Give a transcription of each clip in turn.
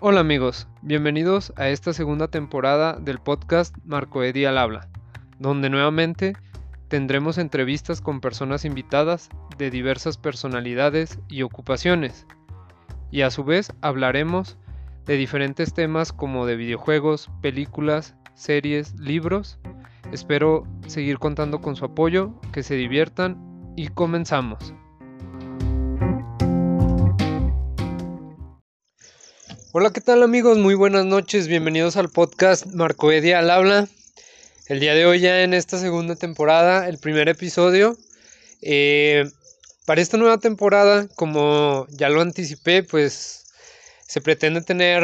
Hola amigos, bienvenidos a esta segunda temporada del podcast Marco Edi al habla, donde nuevamente tendremos entrevistas con personas invitadas de diversas personalidades y ocupaciones, y a su vez hablaremos de diferentes temas como de videojuegos, películas, series, libros. Espero seguir contando con su apoyo, que se diviertan y comenzamos. Hola, ¿qué tal amigos? Muy buenas noches, bienvenidos al podcast Marco Edia al habla. El día de hoy ya en esta segunda temporada, el primer episodio. Eh, para esta nueva temporada, como ya lo anticipé, pues se pretende tener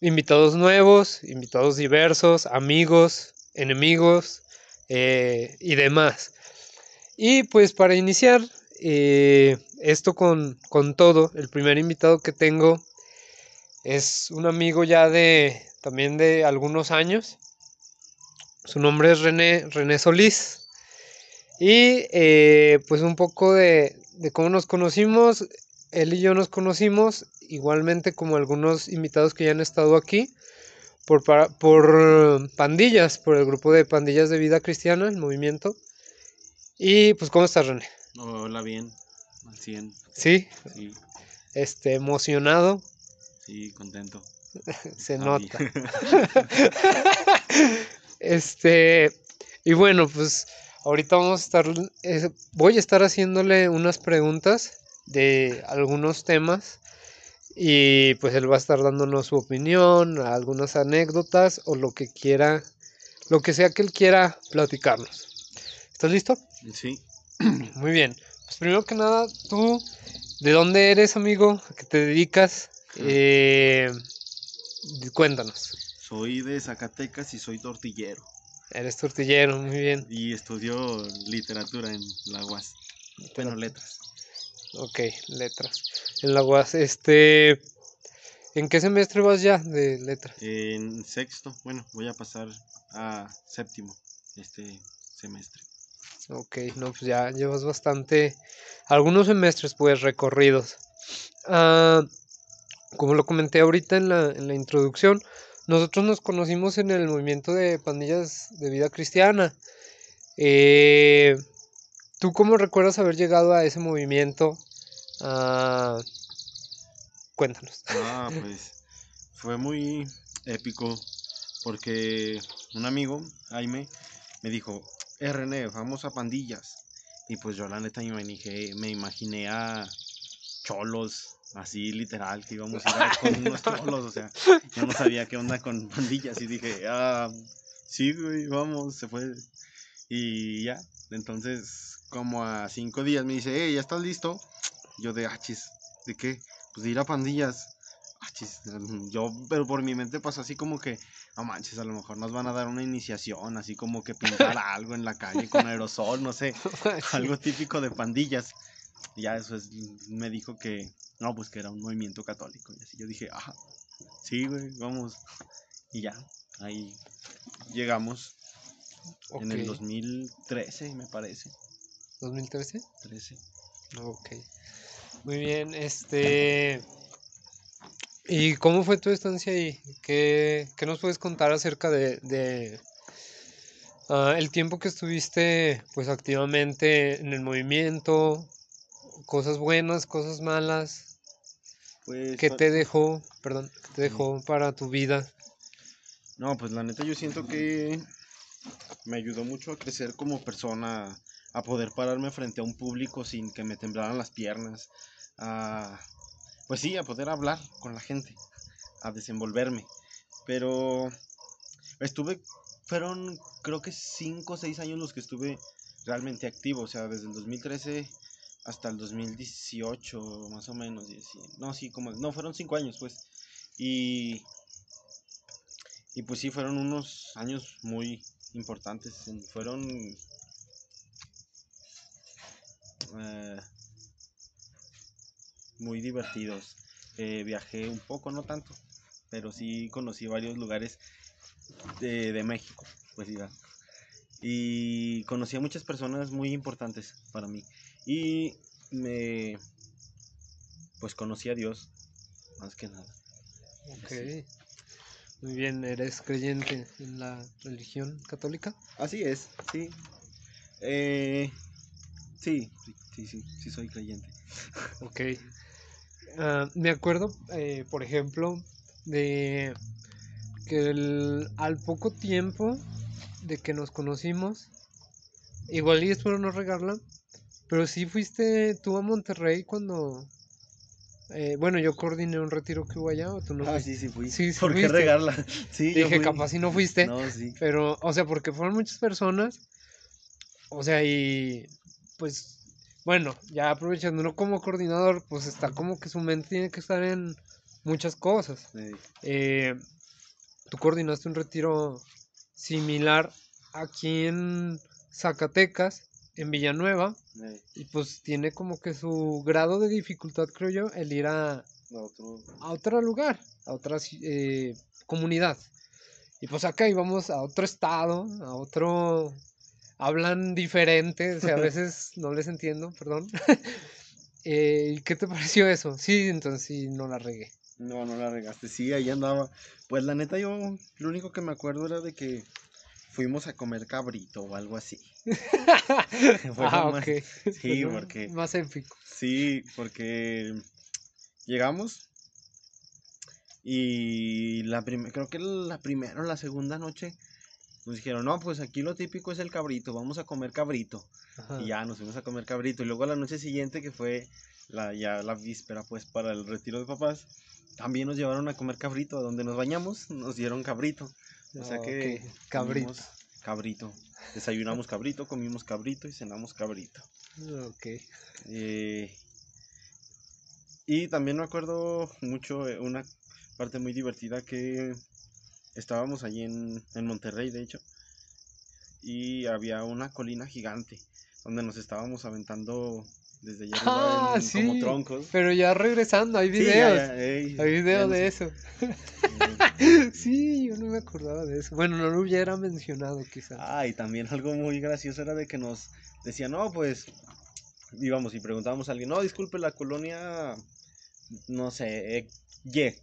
invitados nuevos, invitados diversos, amigos, enemigos eh, y demás. Y pues para iniciar eh, esto con, con todo, el primer invitado que tengo es un amigo ya de también de algunos años. Su nombre es René, René Solís. Y eh, pues un poco de, cómo nos conocimos. Él y yo nos conocimos igualmente como algunos invitados que ya han estado aquí por, por pandillas, por el grupo de pandillas de vida cristiana, el movimiento. Y pues, ¿cómo estás, René? Hola, bien, al 100. ¿Sí? Sí. Este, emocionado Sí, contento. Se nota. este, y bueno, pues ahorita vamos a estar, voy a estar haciéndole unas preguntas de algunos temas y pues él va a estar dándonos su opinión, algunas anécdotas o lo que quiera, lo que sea que él quiera platicarnos. ¿Estás listo? Sí. Muy bien. Pues primero que nada, tú, ¿de dónde eres, amigo? ¿A qué te dedicas? Eh, cuéntanos. Soy de Zacatecas y soy tortillero. Eres tortillero, muy bien. Y estudio literatura en la UAS. Bueno, letras. Ok, letras. En la UAS, este... ¿En qué semestre vas ya de letras? En sexto, bueno, voy a pasar a séptimo este semestre. Ok, no, pues ya llevas bastante, algunos semestres pues recorridos. Ah, como lo comenté ahorita en la, en la introducción, nosotros nos conocimos en el movimiento de pandillas de vida cristiana. Eh, ¿Tú cómo recuerdas haber llegado a ese movimiento? Ah, cuéntanos. Ah, pues fue muy épico porque un amigo, Jaime, me dijo, eh, René, vamos a pandillas. Y pues yo la neta me me imaginé a cholos así literal, que íbamos a ir con unos trolos, o sea, yo no sabía qué onda con pandillas y dije, ah, sí, güey, vamos, se fue. Y ya, entonces, como a cinco días me dice, hey, ¿ya estás listo? Yo de, ah, ¿de qué? Pues de ir a pandillas. Ah, yo, pero por mi mente pasó así como que, no manches, a lo mejor nos van a dar una iniciación, así como que pintar algo en la calle con aerosol, no sé, algo típico de pandillas. Y ya eso es, me dijo que, no, pues que era un movimiento católico. Y así yo dije, ah, sí, güey, vamos. Y ya, ahí llegamos. En el 2013, me parece. ¿2013? 13. Ok. Muy bien, este... ¿Y cómo fue tu estancia ahí? ¿Qué, qué nos puedes contar acerca de, de uh, el tiempo que estuviste pues activamente en el movimiento? Cosas buenas, cosas malas. Pues, ¿Qué te dejó, perdón, qué te dejó para tu vida? No, pues la neta yo siento que me ayudó mucho a crecer como persona, a poder pararme frente a un público sin que me temblaran las piernas, a, pues sí, a poder hablar con la gente, a desenvolverme. Pero estuve, fueron creo que 5 o 6 años los que estuve realmente activo, o sea, desde el 2013 hasta el 2018, más o menos. No, sí, como, no, fueron cinco años, pues. Y, y pues sí, fueron unos años muy importantes. Fueron... Eh, muy divertidos. Eh, viajé un poco, no tanto, pero sí conocí varios lugares de, de México, pues Y conocí a muchas personas muy importantes para mí. Y me, pues conocí a Dios, más que nada. Ok. Muy bien, ¿eres creyente en la religión católica? Así es, sí. Eh, sí, sí, sí, sí, soy creyente. Ok. Ah, me acuerdo, eh, por ejemplo, de que el- al poco tiempo de que nos conocimos, igual y espero no regarla, pero sí fuiste tú a Monterrey cuando, eh, bueno, yo coordiné un retiro que hubo allá, o tú no ah, fuiste? sí, sí fui. Sí, sí ¿Por qué regarla? Sí, Dije, fui. capaz si no fuiste. No, sí. Pero, o sea, porque fueron muchas personas. O sea, y pues, bueno, ya aprovechando uno como coordinador, pues está como que su mente tiene que estar en muchas cosas. Sí. Eh, tú coordinaste un retiro similar aquí en Zacatecas, en Villanueva, y pues tiene como que su grado de dificultad, creo yo, el ir a, no, otro. a otro lugar, a otra eh, comunidad. Y pues acá íbamos a otro estado, a otro... Hablan diferente, o sea, a veces no les entiendo, perdón. Eh, ¿y ¿Qué te pareció eso? Sí, entonces sí, no la regué. No, no la regaste. Sí, ahí andaba. Pues la neta, yo lo único que me acuerdo era de que fuimos a comer cabrito o algo así. Fue ah, más-. Sí, porque. Más épico. Sí, porque llegamos y la creo que la primera o la segunda noche nos dijeron, no, pues aquí lo típico es el cabrito, vamos a comer cabrito. Ajá. Y ya nos fuimos a comer cabrito. Y luego la noche siguiente, que fue la, ya la víspera, pues, para el retiro de papás, también nos llevaron a comer cabrito. A donde nos bañamos, nos dieron cabrito. O sea Ah, que... ok, cabrito. comimos Cabrito. Desayunamos cabrito, comimos cabrito y cenamos cabrito. Ok. Eh, y también me acuerdo mucho eh, una parte muy divertida que estábamos allí en, en Monterrey, de hecho, y había una colina gigante donde nos estábamos aventando desde arriba Ah, en- como sí. troncos. Pero ya regresando, hay Sí, ya, videos. ya, ey, Hay video ya de eso. Sí, yo no me acordaba de eso. Bueno, no lo hubiera mencionado quizás. Ah, y también algo muy gracioso era de que nos decían, no, pues íbamos y preguntábamos a alguien, no, disculpe, la colonia, no sé, eh, Y.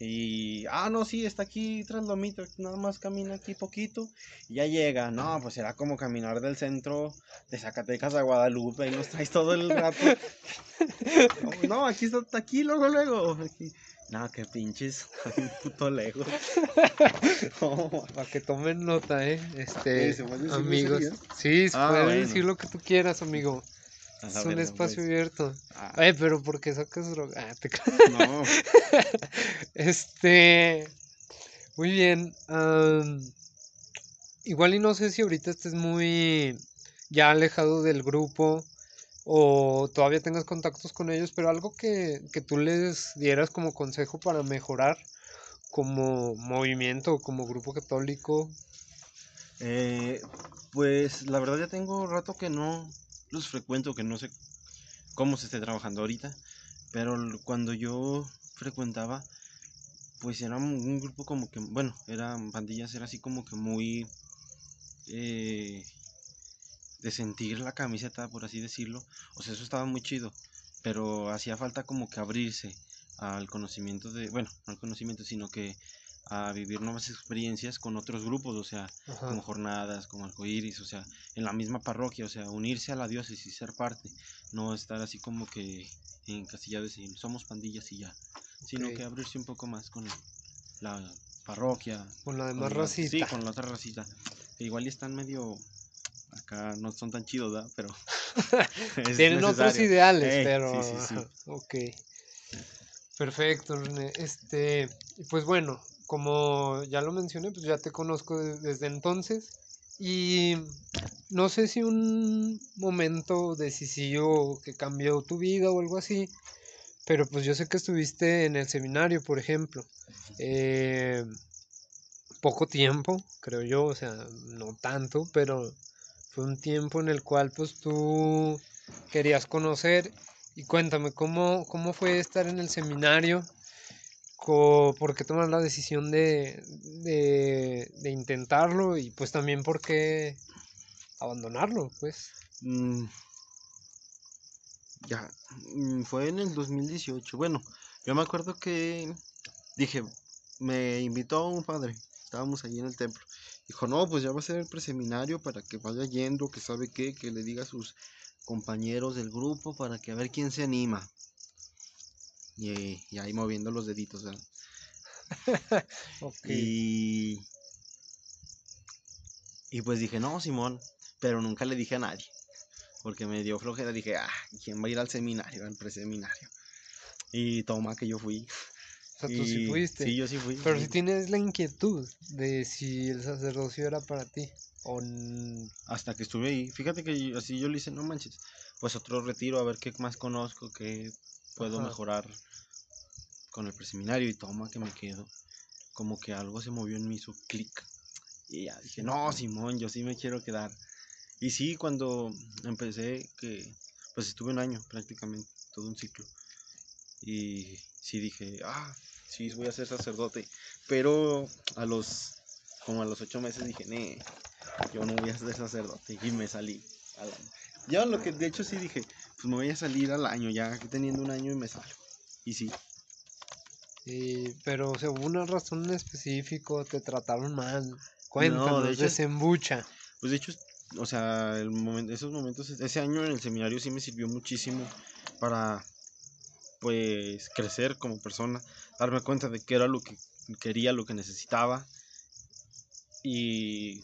Y, ah, no, sí, está aquí tras Lomito, nada más camina aquí poquito y ya llega. No, pues era como caminar del centro de Zacatecas a Guadalupe y nos traes todo el rato. No, no, aquí está, aquí, luego, luego. Aquí. No, qué pinches, un puto lejos. No, Para que tomen nota, ¿eh? Este, Sí, ¿se puede decir amigos. Sí, Ah, puede bueno. decir lo que tú quieras, amigo. Es un espacio abierto. Ah, Eh, pero ¿por qué sacas droga? Ah, te no, Este. Muy bien. igual y no sé si ahorita estés muy ya alejado del grupo o todavía tengas contactos con ellos, pero algo que, que tú les dieras como consejo para mejorar como movimiento, como grupo católico. Eh, pues la verdad ya tengo rato que no los frecuento, que no sé cómo se esté trabajando ahorita, pero cuando yo frecuentaba, pues era un grupo como que, bueno, eran pandillas, era así como que muy eh, de sentir la camiseta, por así decirlo, o sea, eso estaba muy chido, pero hacía falta como que abrirse al conocimiento de, bueno, no al conocimiento, sino que a vivir nuevas experiencias con otros grupos, o sea, Ajá. como jornadas, como arcoíris, o sea, en la misma parroquia, o sea, unirse a la diócesis, ser parte, no estar así como que encasillados en somos pandillas y ya, sino que abrirse un poco más con la parroquia, Con la con demás la- racita. sí, con la otra racita, que igual y están medio, acá no son tan chidos, ¿verdad? Pero Tienen otros ideales, Eh, pero. sí, sí, sí. Ok. Perfecto, René. Este, y pues bueno, como ya lo mencioné, pues ya te conozco de- desde entonces. Y no sé si un momento decisivo que cambió tu vida o algo así, pero pues yo sé que estuviste en el seminario, por ejemplo. eh, poco tiempo, creo yo, o sea, no tanto, pero fue un tiempo en el cual pues tú querías conocer y cuéntame cómo, cómo fue estar en el seminario, Co- por qué tomar la decisión de, de, intentarlo y pues también por qué abandonarlo, pues. Mm, ya, mm, fue en el 2018. Bueno, yo me acuerdo que dije, me invitó un padre, estábamos ahí en el templo. Dijo, no, pues ya va a ser el preseminario para que vaya yendo, que sabe qué, que le diga a sus compañeros del grupo para que a ver quién se anima. Y, y ahí moviendo los deditos, ¿verdad? Ok. Y, y pues dije, no, Simón, pero nunca le dije a nadie. Porque me dio flojera, dije, ah, ¿quién va a ir al seminario, al preseminario? Y toma que yo fui. O sea, tú sí fuiste. Sí, yo sí fui. Pero sí. si tienes la inquietud de si el sacerdocio era para ti o Hasta que estuve ahí. Fíjate que yo- así yo le hice, no manches. Pues otro retiro, a ver qué más conozco, qué puedo Ajá. mejorar con el preseminario. Y toma que me quedo. Como que algo se movió en mí, hizo clic. Y ya dije, no, Simón, yo sí me quiero quedar. Y sí, cuando empecé, que pues estuve un año prácticamente, todo un ciclo. Y sí dije, ah, sí, voy a ser sacerdote. Pero a los, como a los ocho meses dije, nee, yo no voy a ser sacerdote. Y me salí. Ya lo que de hecho sí dije, pues me voy a salir al año, ya teniendo un año y me salgo. Y sí, pero o sea, hubo una razón en específico, te trataron mal. Cuéntanos, hecho- desembucha. Pues de hecho, o sea, el momento, esos momentos, ese año en el seminario sí me sirvió muchísimo para, pues, crecer como persona, darme cuenta de qué era lo que quería, lo que necesitaba. Y,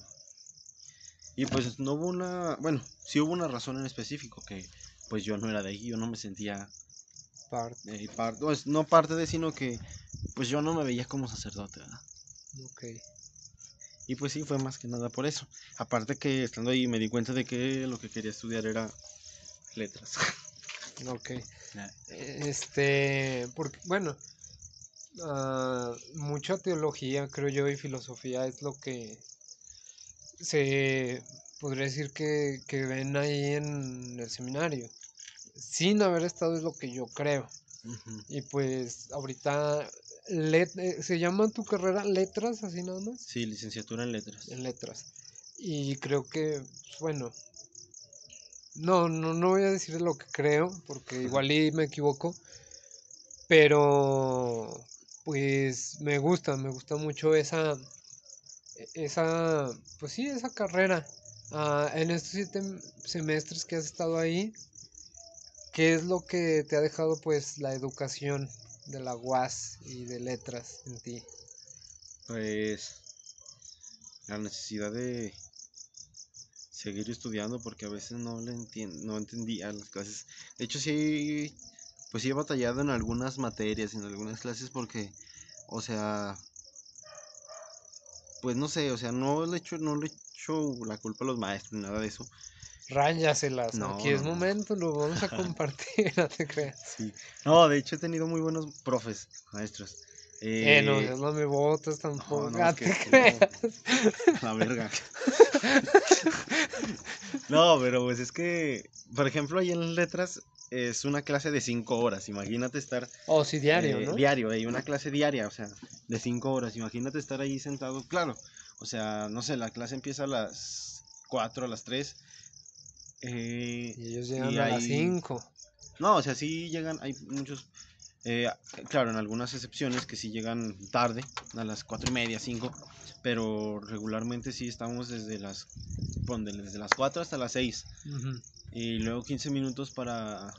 y pues no hubo una, bueno, sí hubo una razón en específico, que pues yo no era de ahí, yo no me sentía Parte. eh, pues, no parte de, sino que pues yo no me veía como sacerdote, ¿verdad? Ok. Y pues sí, fue más que nada por eso. Aparte que estando ahí me di cuenta de que lo que quería estudiar era letras. Ok. Este, porque, bueno, ah, mucha teología, creo yo, y filosofía es lo que se podría decir que, que ven ahí en el seminario. Sin haber estado es lo que yo creo. Y pues ahorita let- eh, se llama tu carrera letras, así nada más. Sí, licenciatura en letras. En letras. Y creo que, pues, bueno, no, no, no voy a decir lo que creo, porque igual y me equivoco, pero pues me gusta, me gusta mucho esa, esa, pues sí, esa carrera. Ah, en estos siete semestres que has estado ahí, ¿qué es lo que te ha dejado pues la educación de la UAS y de letras en ti? Pues la necesidad de seguir estudiando porque a veces no le entien- no entendía las clases. De hecho sí, pues sí he batallado en algunas materias, en algunas clases porque, o sea, pues no sé, o sea, no le echo, no le echo la culpa a los maestros ni nada de eso. Ráyaselas, No, aquí es no, no. momento, lo vamos a compartir, no te creas. Sí. No, de hecho he tenido muy buenos profes, maestros. Eh, no, Eh, ya no me botas tampoco, no, no te que- creas. La verga. no, pero pues es que, por ejemplo, ahí en letras es una clase de cinco horas. Imagínate estar Oh, sí, diario, eh, ¿no? diario, hay una clase diaria, o sea, de cinco horas. Imagínate estar ahí sentado, claro. O sea, no sé, la clase empieza a las 4, a las 3. Eh, Y ellos llegan y a las ahí- 5. no, o sea, sí llegan, hay muchos, eh, claro, en algunas excepciones que sí llegan tarde, a las cuatro y media, cinco, pero regularmente sí estamos desde las, desde las 4 hasta las 6, y luego 15 minutos para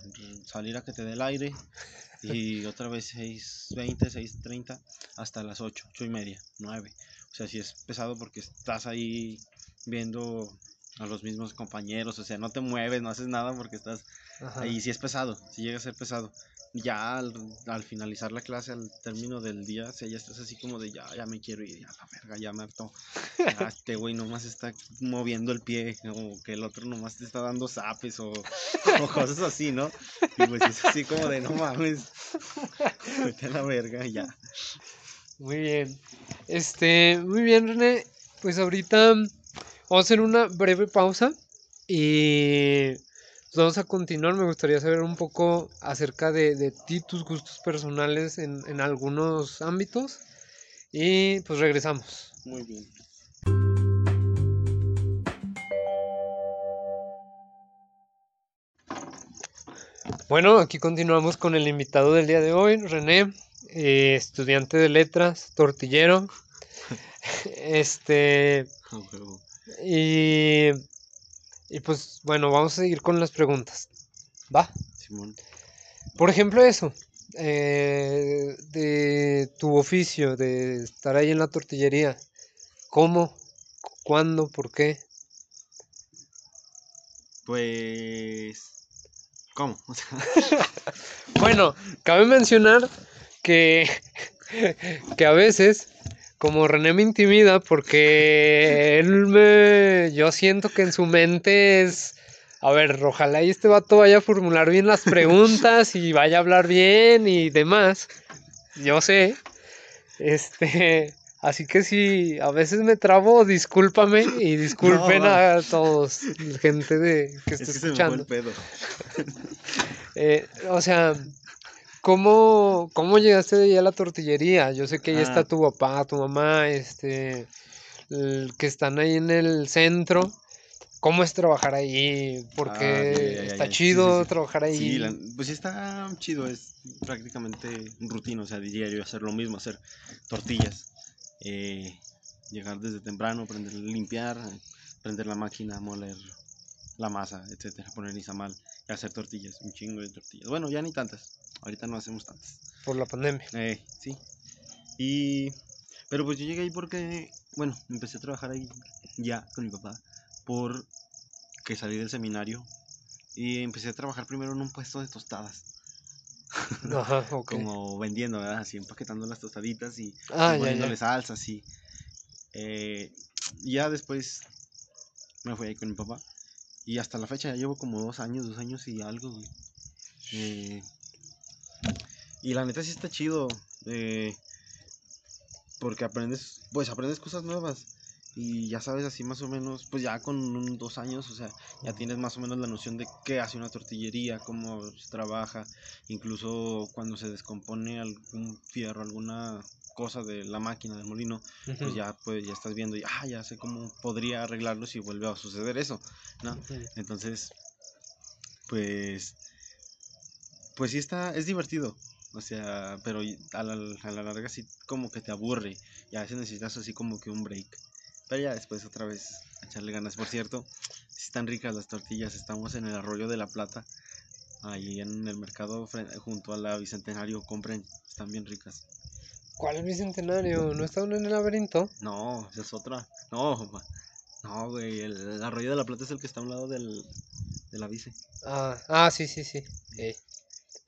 salir a que te dé el aire, y otra vez 6.20, 6.30, hasta las 8, 8 y media, 9. O sea, sí es pesado porque estás ahí viendo a los mismos compañeros, o sea, no te mueves, no haces nada porque estás Ajá. Ahí sí es pesado, sí llega a ser pesado. Ya al, al finalizar la clase, al término del día, o sea, ya estás así como de ya, ya me quiero ir, ya la verga, ya me hartó. Ya este güey nomás está moviendo el pie, o que el otro nomás te está dando zapes o, o cosas así, ¿no? Y pues es así como de no mames, vete a la verga, ya. Muy bien. Este, muy bien, René. Pues ahorita vamos a hacer una breve pausa y vamos a continuar. Me gustaría saber un poco acerca de, de ti, tus gustos personales en, en algunos ámbitos. Y pues regresamos. Muy bien. Bueno, aquí continuamos con el invitado del día de hoy, René. eh, estudiante de letras, tortillero. este, y, y pues bueno, vamos a seguir con las preguntas. ¿Va? Simón. Por ejemplo, eso, eh, de tu oficio, de estar ahí en la tortillería. ¿Cómo? ¿Cuándo? ¿Por qué? Pues. ¿Cómo? Bueno, cabe mencionar que, que a veces, como René me intimida, porque él me. Yo siento que en su mente es. A ver, ojalá y este vato vaya a formular bien las preguntas y vaya a hablar bien y demás. Yo sé. Este. Así que si a veces me trabo, discúlpame y disculpen a todos, gente de, que es está que se me fue escuchando. el pedo. Eh, o sea, ¿cómo, ¿cómo llegaste de ahí a la tortillería? Yo sé que ahí está Ah. tu papá, tu mamá, este, el- que están ahí en el centro. ¿Cómo es trabajar ahí? Porque Ah, ya, ya, está sí, chido sí. trabajar ahí. Sí, la- pues sí está chido, es prácticamente rutina, o sea, diario hacer lo mismo, hacer tortillas, eh, llegar desde temprano, aprender a limpiar, prender la máquina, moler la masa, etcétera, poner izamal y hacer tortillas, un chingo de tortillas. Bueno, ya ni tantas, ahorita no hacemos tantas. Por la pandemia. Eh, sí. Y, pero pues yo llegué ahí porque, bueno, empecé a trabajar ahí ya con mi papá por que salí del seminario y empecé a trabajar primero en un puesto de tostadas, Ajá, ok. como vendiendo, ¿verdad? Así empaquetando las tostaditas y, y Ah, ya, poniéndole y eh, ya después me fui ahí con mi papá y hasta la fecha ya llevo como dos años, dos años y algo, güey. Eh, y la neta sí está chido. eh, porque aprendes, pues aprendes cosas nuevas. Y ya sabes así más o menos, pues ya con un- dos años, o sea, ya tienes más o menos la noción de qué hace una tortillería, cómo se trabaja, incluso cuando se descompone algún fierro, alguna cosa de la máquina del molino, pues ya pues ya estás viendo y ah, ya sé cómo podría arreglarlo si vuelve a suceder eso, ¿no? Entonces, pues, pues sí está, es divertido. O sea, pero a la, a la larga sí como que te aburre. Y a veces necesitas así como que un break. Pero ya después otra vez echarle ganas. Por cierto, sí están ricas las tortillas. Estamos en el Arroyo de la Plata. Ahí en el mercado junto a la Bicentenario. Compren, están bien ricas. ¿Cuál bicentenario? ¿No estaban en el laberinto? No, esa es otra. No, no, güey. El, el Arroyo de la Plata es el que está a un lado del, de la bice. Ah, ah, sí, sí, sí.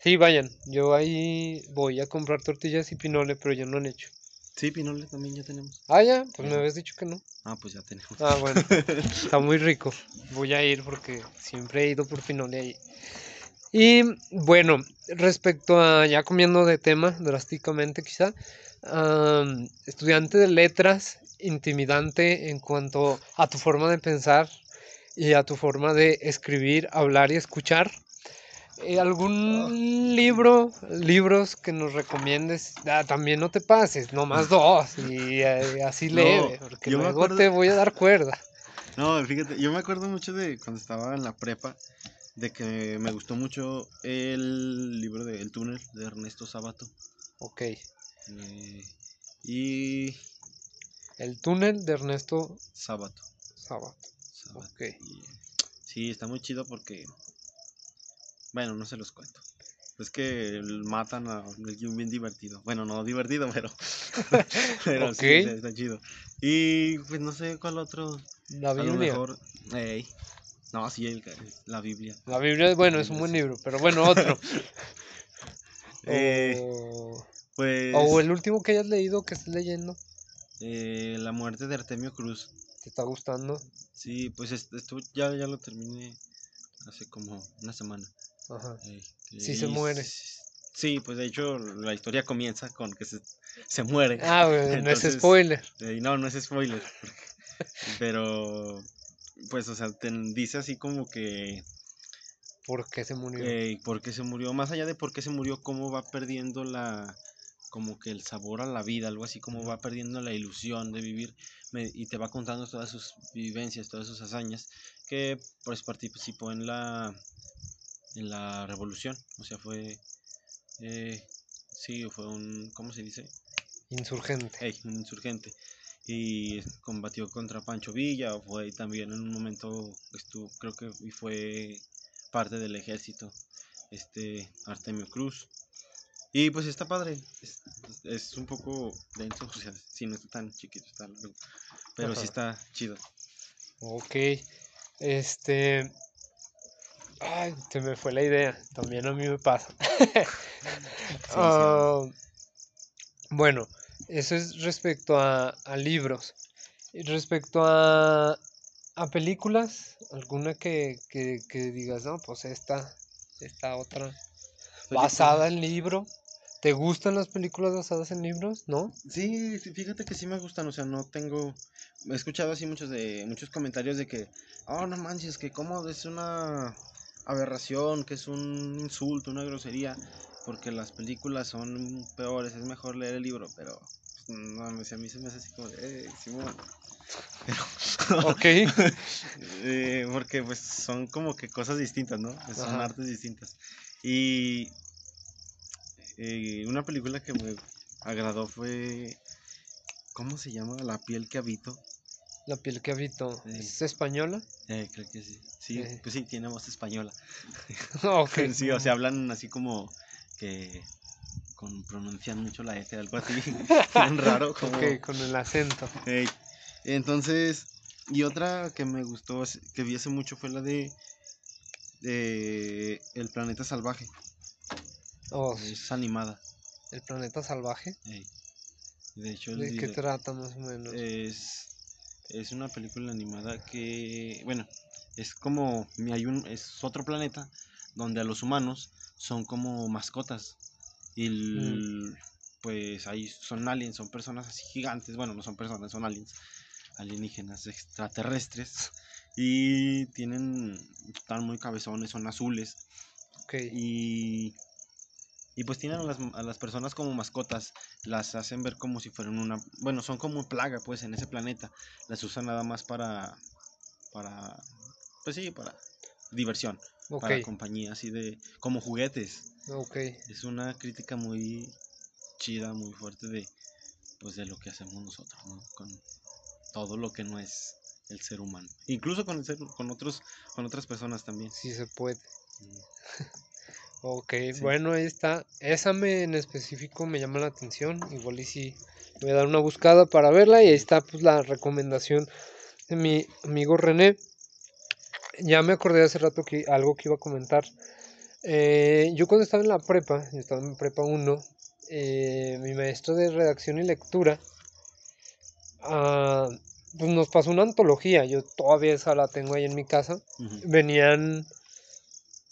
Sí, vayan. Yo ahí voy a comprar tortillas y pinole, pero ya no han hecho. Sí, Pinole también ya tenemos. Ah, ya, pues me habías dicho que no. Ah, pues ya tenemos. Ah, bueno, está muy rico. Voy a ir porque siempre he ido por pinole ahí. Y bueno, respecto a ya comiendo de tema drásticamente quizá, am, estudiante de letras, intimidante en cuanto a tu forma de pensar y a tu forma de escribir, hablar y escuchar. Eh, ¿Algún libro, libros que nos recomiendes? Ah, también no te pases, nomás dos y eh, así No, leve, porque yo luego acuerdo- te voy a dar cuerda. No, fíjate, yo me acuerdo mucho de cuando estaba en la prepa, de que me gustó mucho el libro de El túnel de Ernesto Sábato. Ok. eh, y El túnel de Ernesto Sábato. Sabato. Sábato, Ok. y- sí, está muy chido porque, bueno, no se los cuento. Es que matan a alguien bien divertido. Bueno, no divertido, pero, pero sí, está chido. Y pues no sé cuál otro. La A lo Biblia. mejor. no, sí, el, la Biblia. La Biblia, bueno, es un buen libro, pero bueno, otro. Eh, o, Pues. o el último que hayas leído, que estés leyendo, eh, la muerte de Artemio Cruz. te está gustando. Sí, pues est- esto ya, ya lo terminé hace como una semana. Ajá. eh, Sí se y muere. Sí, pues de hecho la historia comienza con que se, se muere. Ah, no es spoiler. Eh, no, no es spoiler. Pero, pues, o sea, te dice así como que ¿Por qué se murió? eh, por qué se murió, más allá de por qué se murió, cómo va perdiendo la, como que el sabor a la vida, algo así como va perdiendo la ilusión de vivir me- y te va contando todas sus vivencias, todas sus hazañas, que pues participó en la, en la revolución, o sea, fue, eh, sí, fue un, ¿cómo se dice? Insurgente. Ey, un insurgente. Y combatió contra Pancho Villa, fue también en un momento, estuvo, creo que y fue parte del ejército, este Artemio Cruz. Y pues está padre, es, es un poco denso, o sea, sí, no está tan chiquito, está pero sí Ajá. está chido. Ok. Este. Ay, se me fue la idea. También a mí me pasa. sí. Ah, bueno, eso es respecto a, a libros. Y respecto a, a películas, alguna que, que, que digas, no, pues esta, esta otra, basada en libro. ¿Te gustan las películas basadas en libros? ¿No? Sí, fíjate que sí me gustan, o sea, no tengo, he escuchado así muchos de, muchos comentarios de que, oh, no manches, que como es una aberración, que es un insulto, una grosería, porque las películas son peores, es mejor leer el libro, pero, pues, no, a mí se me hace así como de, eh, Simón. Pero, Ok. eh, porque pues son como que cosas distintas, ¿no? Son Ajá. artes distintas. Y eh, una película que me agradó fue, ¿cómo se llama? La piel que habito. La piel que habito. Sí. ¿Es española? Eh, creo que sí. Sí, Eh. pues sí, tiene voz española. ok. Sí, o sea, hablan así como que con pronuncian mucho la S, algo así. Bien raro, como... Ok, con el acento. Entonces, y otra que me gustó, que vi hace mucho fue la de, de El planeta salvaje. Oh, Es animada. el planeta salvaje. De hecho, el ¿De qué trata más o menos? es, es una película animada que, bueno, es como, hay un, es otro planeta donde a los humanos son como mascotas. Y el- pues ahí son aliens, son personas así gigantes, bueno, no son personas, son aliens, alienígenas extraterrestres. Y tienen, están muy cabezones, son azules. ok. Y, y pues tienen a las, a las personas como mascotas, las hacen ver como si fueran una, bueno, son como plaga pues en ese planeta, las usan nada más para, para, pues sí, para diversión, para compañía, así de, como juguetes. Ok. Es una crítica muy chida, muy fuerte de, pues de lo que hacemos nosotros, ¿no? Con todo lo que no es el ser humano. Incluso con el ser, con otros, con otras personas también. Sí se puede. Mm. Ok, Sí. bueno, ahí está. Esa me en específico me llama la atención. Igual y sí voy a dar una buscada para verla. Y ahí está pues la recomendación de mi amigo René. Ya me acordé hace rato que algo que iba a comentar. Eh, yo cuando estaba en la prepa, yo estaba en prepa 1, eh, mi maestro de redacción y lectura ah, pues nos pasó una antología. Yo todavía esa la tengo ahí en mi casa venían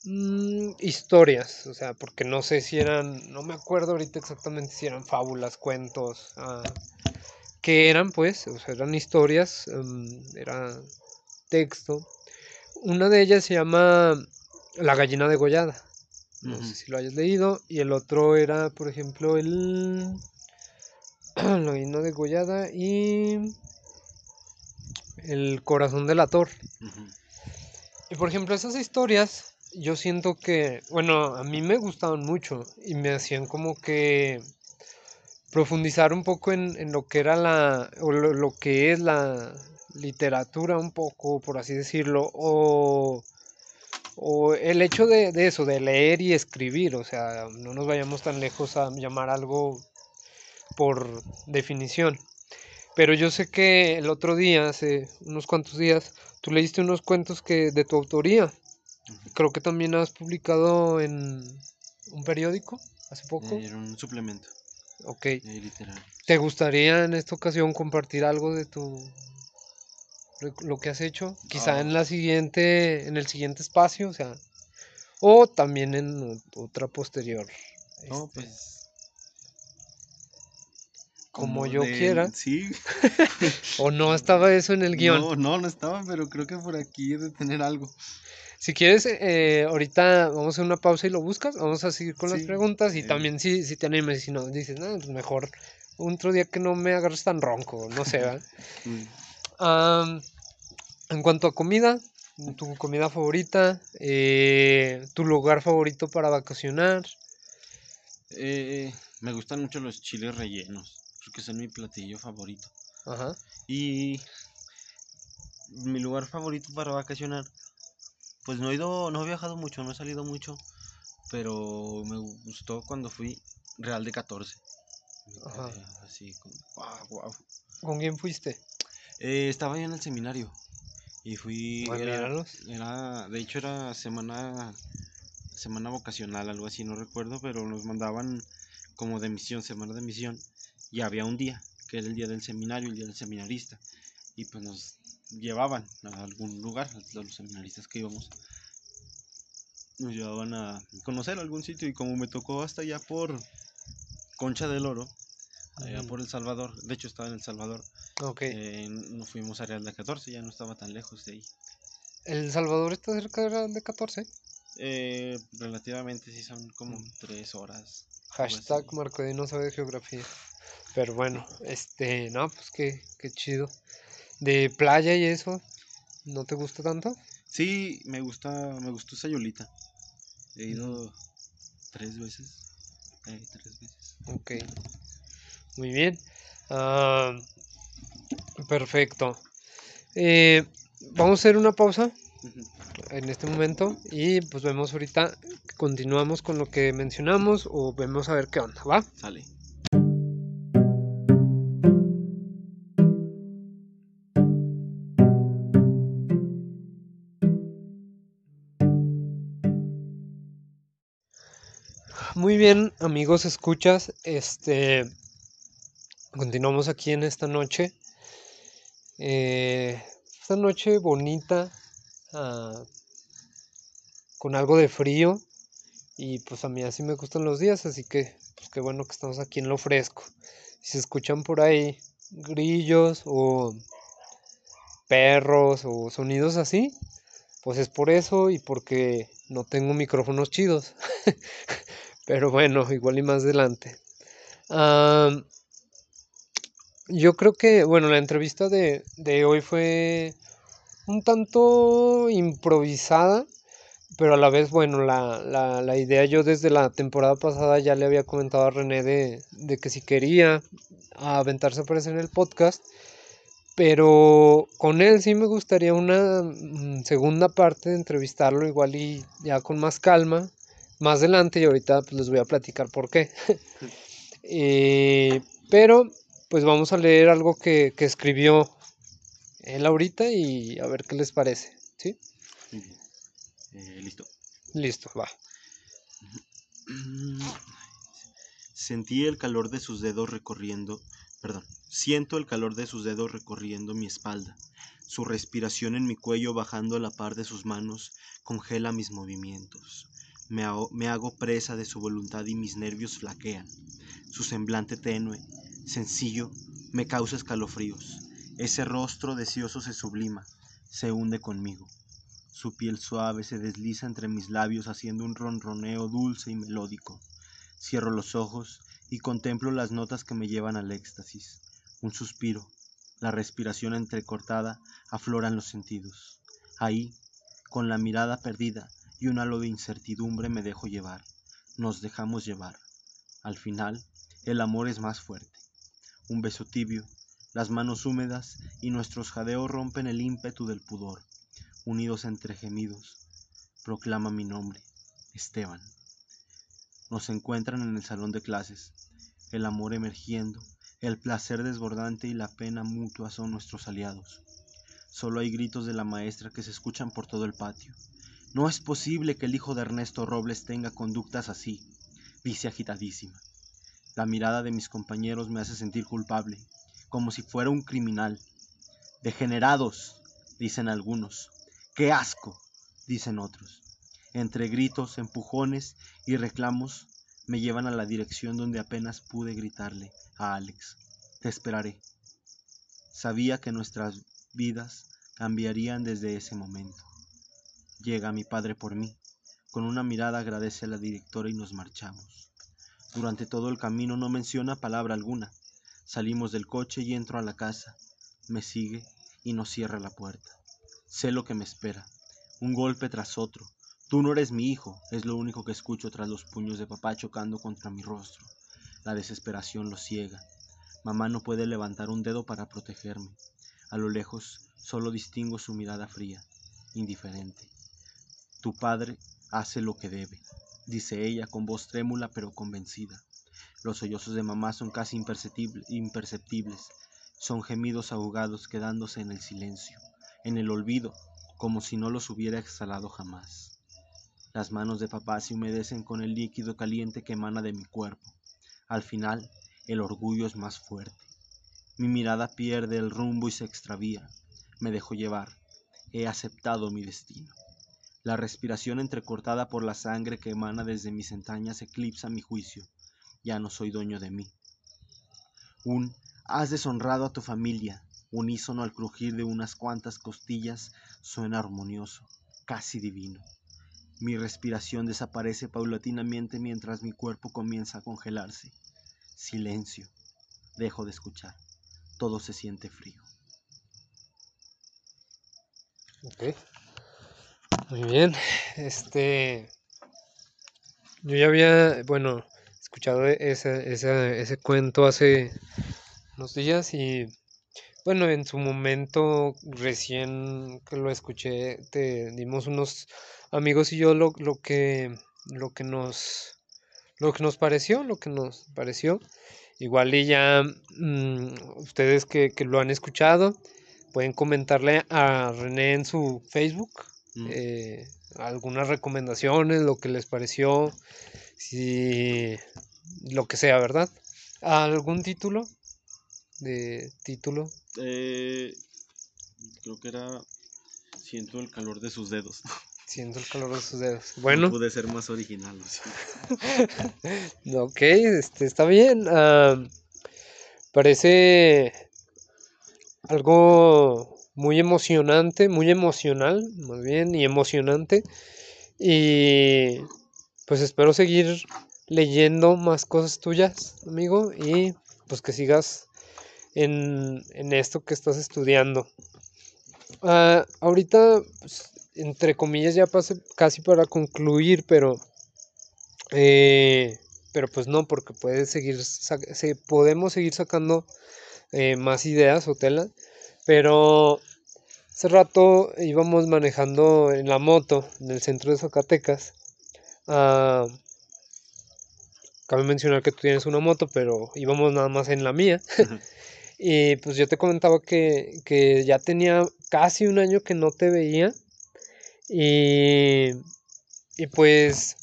mm, historias, o sea, porque no sé si eran, no me acuerdo ahorita exactamente si eran fábulas, cuentos, ah, que eran pues, o sea, eran historias, em, era texto. Una de ellas se llama La gallina degollada, no sé si lo hayas leído, y el otro era, por ejemplo, el... La gallina degollada y... El corazón del ator. Ujú. Y por ejemplo, esas historias, yo siento que, bueno, a mí me gustaban mucho y me hacían como que profundizar un poco en, en lo que era la, o lo, lo que es la literatura un poco, por así decirlo, o, o el hecho de, de eso, de leer y escribir, o sea, no nos vayamos tan lejos a llamar algo por definición. Pero yo sé que el otro día, hace unos cuantos días, tú leíste unos cuentos que de tu autoría. Creo que también has publicado en un periódico hace poco. Eh, Era un suplemento Ok. eh, literario. ¿Te gustaría en esta ocasión compartir algo de tu lo que has hecho? Quizá Ah. en la siguiente, en el siguiente espacio, o sea, o también en otra posterior. No, este, pues. como yo de- quiera. Sí. O no estaba eso en el guion. No, no, no estaba, pero creo que por aquí he de tener algo. Si quieres, eh, ahorita vamos a hacer una pausa y lo buscas. Vamos a seguir con las preguntas y eh. también si, si te animas y si no, dices, no, pues mejor otro día que no me agarres tan ronco, no sé, ¿verdad? Mm. Am, en cuanto a comida, tu comida favorita, eh, tu lugar favorito para vacacionar. Eh, me gustan mucho los chiles rellenos, porque son mi platillo favorito. Ajá. Y mi lugar favorito para vacacionar, pues no he ido, no he viajado mucho, no he salido mucho, pero me gustó cuando fui Real de 14. Me Ajá. quedé Así como, wow, wow. ¿Con quién fuiste? Eh, estaba yo en el seminario y fui, era, era, de hecho era semana, semana vocacional, algo así, no recuerdo, pero nos mandaban como de misión, semana de misión, y había un día, que era el día del seminario, el día del seminarista, y pues nos llevaban a algún lugar, a los seminaristas que íbamos, nos llevaban a conocer algún sitio, y como me tocó hasta allá por Concha del Oro, allá por El Salvador, de hecho estaba en El Salvador, Ok. eh, nos fuimos a Real de 14, ya no estaba tan lejos de ahí. ¿El Salvador está cerca de Real de 14? Eh, relativamente sí son como Mm. tres horas. Hashtag. Marco de no sabe de geografía. Pero bueno, este, no, pues qué, qué chido. De playa y eso, ¿no te gusta tanto? Sí, me gusta, me gustó Sayulita. He ido tres veces. eh, tres veces. Ok. Muy bien. Ah, perfecto. Eh, vamos a hacer una pausa en este momento y pues vemos ahorita, continuamos con lo que mencionamos o vemos a ver qué onda, ¿va? Sale. Bien, amigos, escuchas, este, continuamos aquí en esta noche, eh, esta noche bonita, ah, con algo de frío y pues a mí así me gustan los días, así que pues qué bueno que estamos aquí en lo fresco. Si se escuchan por ahí grillos o perros o sonidos así, pues es por eso y porque no tengo micrófonos chidos. Pero bueno, igual y más adelante. Yo creo que, bueno, la entrevista de, de hoy fue un tanto improvisada, pero a la vez, bueno, la, la- la idea yo desde la temporada pasada ya le había comentado a René de, de que si quería aventarse a aparecer en el podcast, pero con él sí me gustaría una mm, segunda parte de entrevistarlo, igual y ya con más calma, más adelante, y ahorita pues, les voy a platicar por qué. Eh, pero pues vamos a leer algo que, que escribió él ahorita y a ver qué les parece. ¿Sí? Eh, listo. Listo, va. Sentí el calor de sus dedos recorriendo, perdón, siento el calor de sus dedos recorriendo mi espalda. Su respiración en mi cuello bajando a la par de sus manos congela mis movimientos. Me hago, me hago presa de su voluntad y mis nervios flaquean. Su semblante tenue, sencillo, me causa escalofríos. Ese rostro deseoso se sublima, se hunde conmigo. Su piel suave se desliza entre mis labios haciendo un ronroneo dulce y melódico. Cierro los ojos y contemplo las notas que me llevan al éxtasis. Un suspiro, la respiración entrecortada, afloran los sentidos. Ahí, con la mirada perdida y un halo de incertidumbre me dejo llevar. Nos dejamos llevar. Al final, el amor es más fuerte. Un beso tibio, las manos húmedas y nuestros jadeos rompen el ímpetu del pudor. Unidos entre gemidos, proclama mi nombre, Esteban. Nos encuentran en el salón de clases, el amor emergiendo, el placer desbordante y la pena mutua son nuestros aliados. Solo hay gritos de la maestra que se escuchan por todo el patio. No es posible que el hijo de Ernesto Robles tenga conductas así, dice agitadísima. La mirada de mis compañeros me hace sentir culpable, como si fuera un criminal. Degenerados, dicen algunos. ¡Qué asco! dicen otros. Entre gritos, empujones y reclamos me llevan a la dirección donde apenas pude gritarle a Alex. Te esperaré. Sabía que nuestras vidas cambiarían desde ese momento. Llega mi padre por mí. Con una mirada agradece a la directora y nos marchamos. Durante todo el camino no menciona palabra alguna. Salimos del coche y entro a la casa. Me sigue y nos cierra la puerta. Sé lo que me espera. Un golpe tras otro. Tú no eres mi hijo, es lo único que escucho tras los puños de papá chocando contra mi rostro. La desesperación lo ciega. Mamá no puede levantar un dedo para protegerme. A lo lejos solo distingo su mirada fría, indiferente. Tu padre hace lo que debe, dice ella con voz trémula pero convencida. Los sollozos de mamá son casi imperceptibles, son gemidos ahogados quedándose en el silencio, en el olvido, como si no los hubiera exhalado jamás. Las manos de papá se humedecen con el líquido caliente que emana de mi cuerpo. Al final, el orgullo es más fuerte. Mi mirada pierde el rumbo y se extravía. Me dejo llevar. He aceptado mi destino. La respiración entrecortada por la sangre que emana desde mis entrañas eclipsa mi juicio. Ya no soy dueño de mí. Un has deshonrado a tu familia. Unísono al crujir de unas cuantas costillas suena armonioso, casi divino. Mi respiración desaparece paulatinamente mientras mi cuerpo comienza a congelarse. Silencio. Dejo de escuchar todo se siente frío. Ok. Muy bien. Este. Yo ya había, bueno, escuchado ese, ese cuento hace unos días y bueno, en su momento recién que lo escuché, te dimos unos amigos y yo lo, lo que lo que nos lo que nos pareció, lo que nos pareció. Igual y ya mm, ustedes que, lo han escuchado pueden comentarle a René en su Facebook mm. eh, algunas recomendaciones, lo que les pareció, si lo que sea, ¿verdad? ¿Algún título? De título. Eh, creo que era Siento el calor de sus dedos. Siento el calor de sus dedos. Bueno. pude ser más original. ok, este, está bien. parece algo muy emocionante, muy emocional, más bien, y emocionante. Y pues espero seguir leyendo más cosas tuyas, amigo, y pues que sigas en, esto que estás estudiando. Ah, ahorita pues, entre comillas, ya pasé casi para concluir, pero, eh, pero pues no, porque puede seguir, se, podemos seguir sacando eh, más ideas o tela, pero hace rato íbamos manejando en la moto en el centro de Zacatecas. Ah, cabe mencionar que tú tienes una moto, pero íbamos nada más en la mía. y pues yo te comentaba que, que ya tenía casi un año que no te veía y, y pues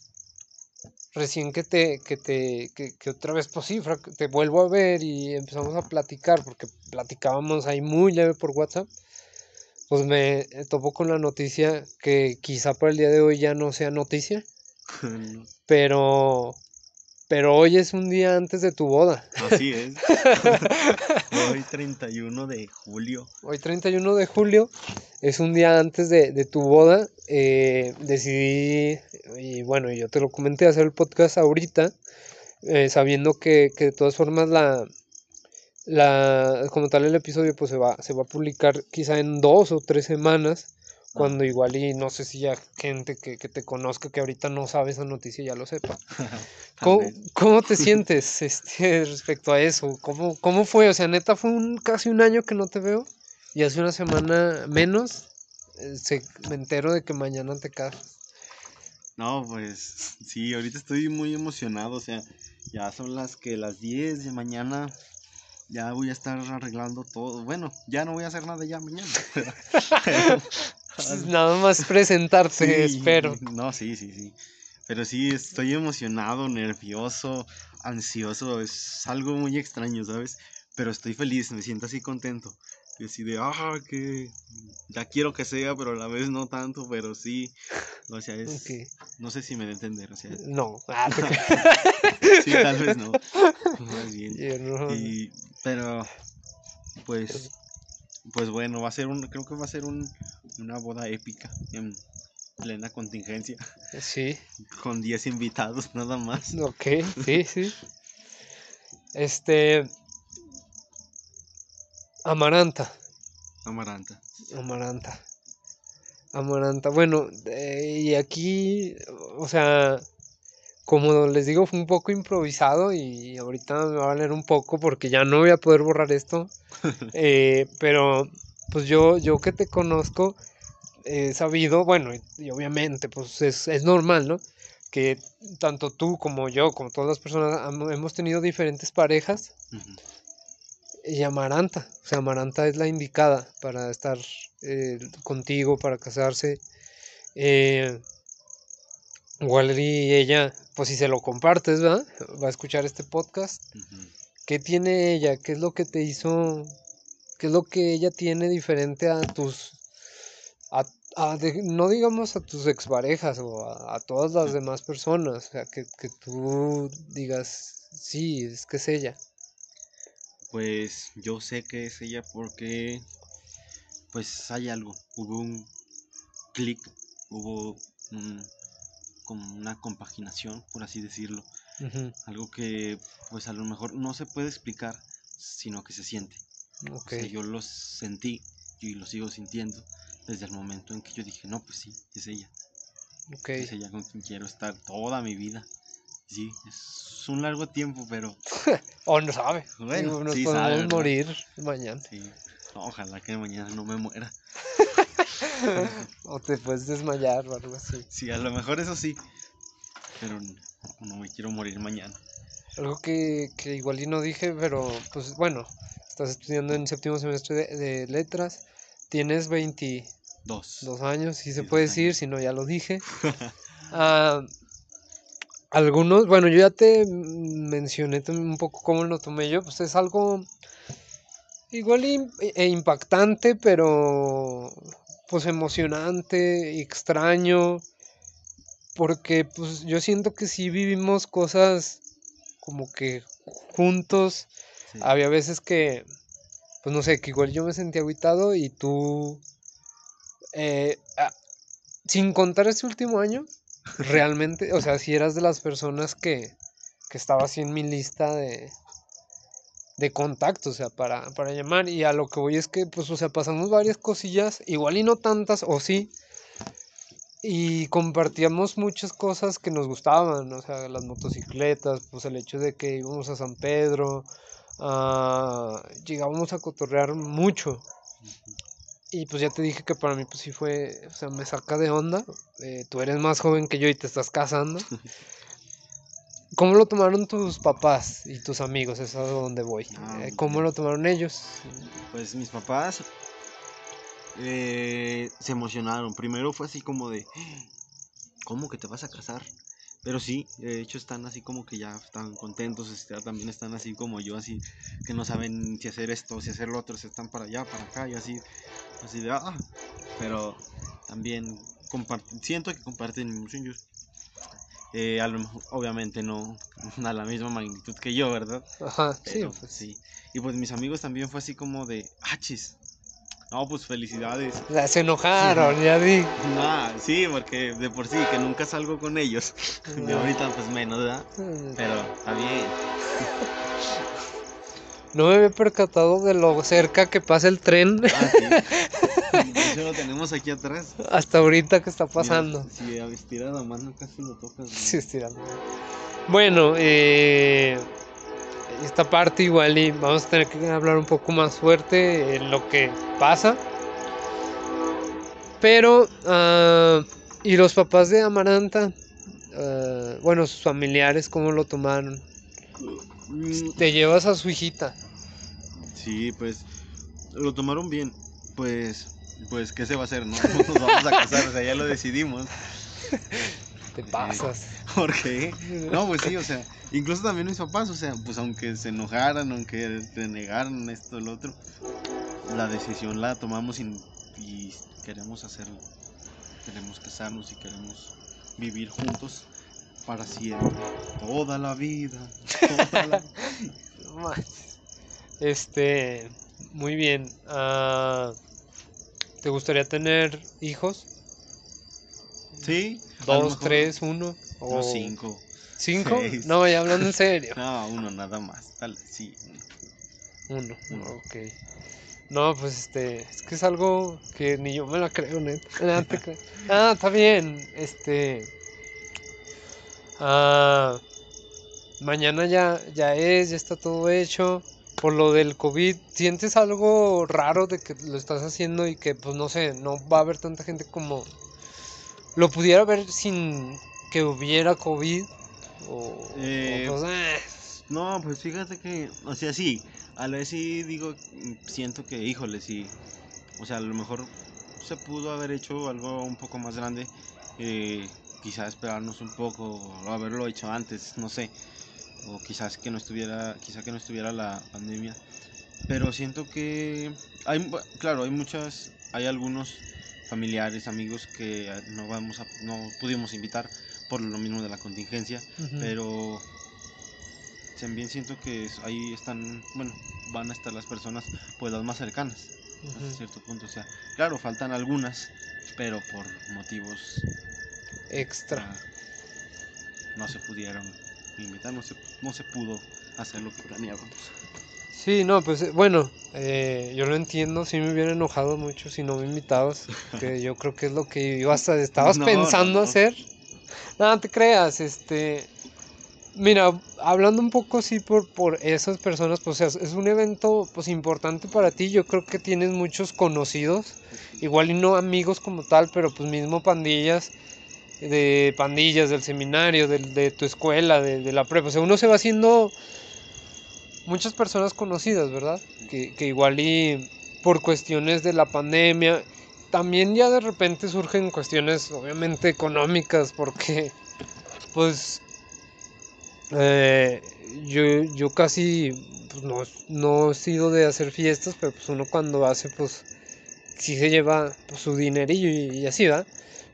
recién que te, que te, que, otra vez pues sí, te vuelvo a ver y empezamos a platicar, porque platicábamos ahí muy leve por WhatsApp, pues me topo con la noticia que quizá para el día de hoy ya no sea noticia, pero pero hoy es un día antes de tu boda. Así es. hoy 31 de julio. Hoy 31 de julio es un día antes de, tu boda. Eh, decidí, y bueno, yo te lo comenté, hacer el podcast ahorita, eh, sabiendo que, que, de todas formas la, la, como tal el episodio pues se va, se va a publicar quizá en dos o tres semanas cuando igual y no sé si ya gente que, te conozca que ahorita no sabe esa noticia ya lo sepa. ¿Cómo, te sientes este, respecto a eso? ¿Cómo, ¿Cómo fue? O sea, neta, fue un, casi un año que no te veo y hace una semana menos eh, se, me entero de que mañana te casas. No, pues sí, ahorita estoy muy emocionado, o sea, ya son las que las 10 de mañana ya voy a estar arreglando todo. Bueno, ya no voy a hacer nada ya mañana. Nada más presentarte, espero. No, sí, sí, sí. Pero sí, estoy emocionado, nervioso, ansioso. Es algo muy extraño, ¿sabes? Pero estoy feliz, me siento así contento. Y así de, ah, que ya quiero que sea, pero a la vez no tanto, pero sí. O sea, es. No sé si me da a entender, o sea. No. sí, tal vez no. Más bien. Y, pero, pues pues bueno, va a ser un, creo que va a ser un, una boda épica en plena contingencia. Sí. Con 10 invitados nada más. Ok, sí, sí. Este. Amaranta. Amaranta. Amaranta. Amaranta. Bueno, y aquí, o sea, como les digo, fue un poco improvisado y ahorita me va a valer un poco porque ya no voy a poder borrar esto. Eh, pero pues yo, yo que te conozco, he sabido, bueno, y, obviamente pues es, es, normal, ¿no? Que tanto tú como yo, como todas las personas, hemos tenido diferentes parejas. Y Amaranta, o sea, Amaranta es la indicada para estar eh, contigo, para casarse. Eh, Igual y ella, pues si se lo compartes, ¿verdad? Va a escuchar este podcast. ¿Qué tiene ella? ¿Qué es lo que te hizo? ¿Qué es lo que ella tiene diferente a tus... A, no digamos a tus exparejas o a, todas las demás personas? O sea, que, que tú digas, sí, es que es ella. Pues yo sé que es ella porque pues hay algo, hubo un clic, hubo un como una compaginación, por así decirlo. Algo que pues a lo mejor no se puede explicar, sino que se siente. Okay. yo lo sentí y lo sigo sintiendo desde el momento en que yo dije, no, pues sí, es ella. Okay. Es ella con quien quiero estar toda mi vida. Sí, es un largo tiempo, pero... o no sabe. Bueno, nos podemos morir mañana. Sí. Ojalá que mañana no me muera. o te puedes desmayar o algo así. Sí, a lo mejor eso sí. Pero no, me quiero morir mañana. Algo que, igual y no dije, pero pues bueno, estás estudiando en séptimo semestre de, letras. Tienes 22 dos años, si se puede decir, si no ya lo dije. Ah, algunos, bueno, yo ya te mencioné un poco cómo lo tomé yo, pues es algo igual e impactante, pero pues emocionante, extraño, porque pues yo siento que si vivimos cosas como que juntos, había veces que, pues no sé, que igual yo me sentía aguitado y tú, eh, ah, sin contar este último año, realmente, o sea, si eras de las personas que, que estaba así en mi lista de, de contacto, o sea, para, para llamar. Y a lo que voy es que, pues, o sea, pasamos varias cosillas, igual y no tantas, o sí. Y compartíamos muchas cosas que nos gustaban, o sea, las motocicletas, pues el hecho de que íbamos a San Pedro, uh, llegábamos a cotorrear mucho. Y pues ya te dije que para mí pues sí fue, o sea, me saca de onda. Eh, tú eres más joven que yo y te estás casando. ¿Cómo lo tomaron tus papás y tus amigos? Es a donde voy. Ah, eh, ¿Cómo lo tomaron ellos? Pues mis papás eh, se emocionaron. Primero fue así como de, ¿cómo que te vas a casar? Pero sí, de hecho están así como que ya están contentos, este, también están así como yo, así que no saben si hacer esto, si hacer lo otro, se están para allá, para acá y así, así de, ah, pero también siento que comparten mis sueños. Eh, obviamente no a la misma magnitud que yo, ¿verdad? Ajá, sí, pues. sí. Y pues mis amigos también fue así como de, achis. No, pues felicidades. Se enojaron, ya vi. Nah, sí, porque de por sí que nunca salgo con ellos. y ahorita pues menos, ¿verdad? Pero está bien. No me había percatado de lo cerca que pasa el tren. Ah, Eso lo tenemos aquí atrás. Hasta ahorita que está pasando. Si estiras la mano casi lo tocas. Sí, estirando. Bueno, eh, esta parte igual y vamos a tener que hablar un poco más fuerte en lo que pasa. Pero, uh, ¿y los papás de Amaranta? Uh, bueno, sus familiares, ¿cómo lo tomaron? Mm. Te llevas a su hijita. Sí, pues lo tomaron bien. Pues, pues, ¿qué se va a hacer? No nos vamos a casar, o sea, ya lo decidimos. Te pasas. ¿Por qué? No, pues sí, o sea, incluso también mis papás, o sea, pues aunque se enojaran, aunque renegaran esto, lo otro, la decisión la tomamos y, y queremos hacerlo. Queremos casarnos y queremos vivir juntos para siempre. Toda la vida. Toda la... este, muy bien. Uh, ¿Te gustaría tener hijos? Sí. Dos, tres, uno. O cinco. ¿Cinco? No, ya hablando en serio. no, uno nada más. Dale, sí. Uno. uno. Ok. No, pues este, es que es algo que ni yo me la creo, neta. Ah, está bien. Este, a mañana ya, ya es, ya está todo hecho. Por lo del COVID, ¿sientes algo raro de que lo estás haciendo y que, pues no sé, no va a haber tanta gente como lo pudiera ver sin que hubiera COVID? O, Eh, pues, eh, No, pues fíjate que, o sea, sí, a la vez sí digo, siento que, híjole, sí, o sea, a lo mejor se pudo haber hecho algo un poco más grande, eh, quizás esperarnos un poco, o haberlo hecho antes, no sé, o quizás que no estuviera, quizás que no estuviera la pandemia, pero siento que, hay, claro, hay muchas, hay algunos familiares, amigos que eh, no vamos a, no pudimos invitar por lo mismo de la contingencia, ujú. pero también siento que ahí están, bueno, van a estar las personas pues las más cercanas hasta Ujú. cierto punto, o sea, claro, faltan algunas, pero por motivos Extra. ah, no se pudieron invitar, no se, no se pudo hacer lo que planeábamos. Sí, no, pues eh, bueno, eh, yo lo entiendo, sí me hubiera enojado mucho si no me invitabas, que yo creo que es lo que ibas a, estabas No, pensando no, hacer. No, te creas, este, mira, hablando un poco así por, por esas personas, pues es, es un evento pues importante para ti, yo creo que tienes muchos conocidos, igual y no amigos como tal, pero pues mismo pandillas, de pandillas, del seminario, del- de, tu escuela, de, de la prepa, o sea, uno se va haciendo muchas personas conocidas, ¿verdad? Que, que igual y por cuestiones de la pandemia, también ya de repente surgen cuestiones obviamente económicas, porque pues eh, yo, yo casi pues, no, no he sido de hacer fiestas, pero pues uno cuando hace pues sí se lleva pues, su dinerillo y, y así va.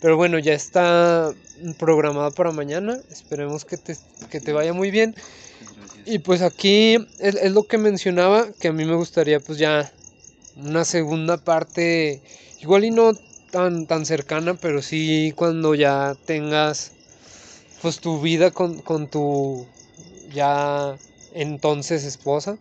Pero bueno, ya está programado para mañana. Esperemos que te, que te vaya muy bien. Y pues aquí es, es lo que mencionaba, que a mí me gustaría pues ya una segunda parte, igual y no tan, tan cercana, pero sí cuando ya tengas pues tu vida con, con tu ya entonces esposa,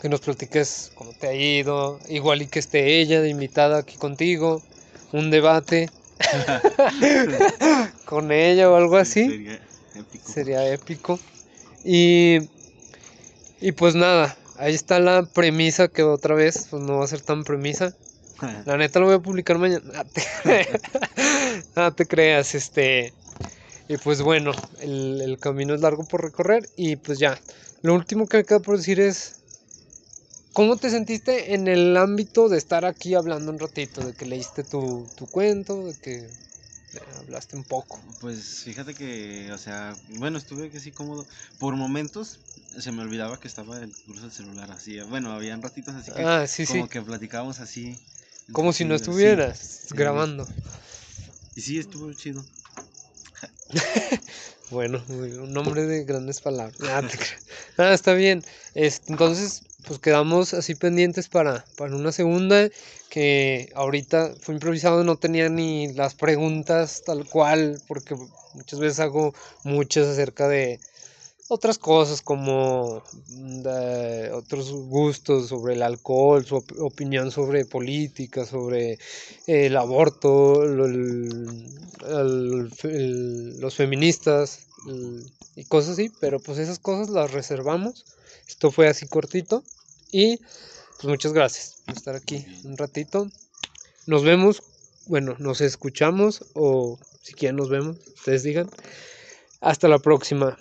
que nos platiques cómo te ha ido, igual y que esté ella de invitada aquí contigo, un debate con ella o algo así. Sería épico. Sería épico. Y, y pues nada, ahí está la premisa que otra vez, pues no va a ser tan premisa. La neta lo voy a publicar mañana. No te, no te creas, este. Y pues bueno, el, el camino es largo por recorrer. Y pues ya. Lo último que me queda por decir es. ¿Cómo te sentiste en el ámbito de estar aquí hablando un ratito? De que leíste tu, tu cuento, de que eh, hablaste un poco. Pues fíjate que, o sea, bueno, estuve que sí cómodo. Por momentos se me olvidaba que estaba el curso del celular así. Bueno, habían ratitos así que Ah, sí, sí. como que platicábamos así. Como si no estuvieras sí. grabando. Y sí, estuvo chido. Bueno, un nombre de grandes palabras. Ah. Ah, está bien. Este, entonces, pues quedamos así pendientes para, para una segunda. Que ahorita fue improvisado, no tenía ni las preguntas tal cual, porque muchas veces hago muchas acerca de otras cosas como mm, otros gustos sobre el alcohol, su op- opinión sobre política, sobre el aborto, los feministas y cosas así, pero pues esas cosas las reservamos. Esto fue así cortito y pues muchas gracias por estar aquí un ratito. Nos vemos, bueno, nos escuchamos o si quieren nos vemos, ustedes digan. Hasta la próxima.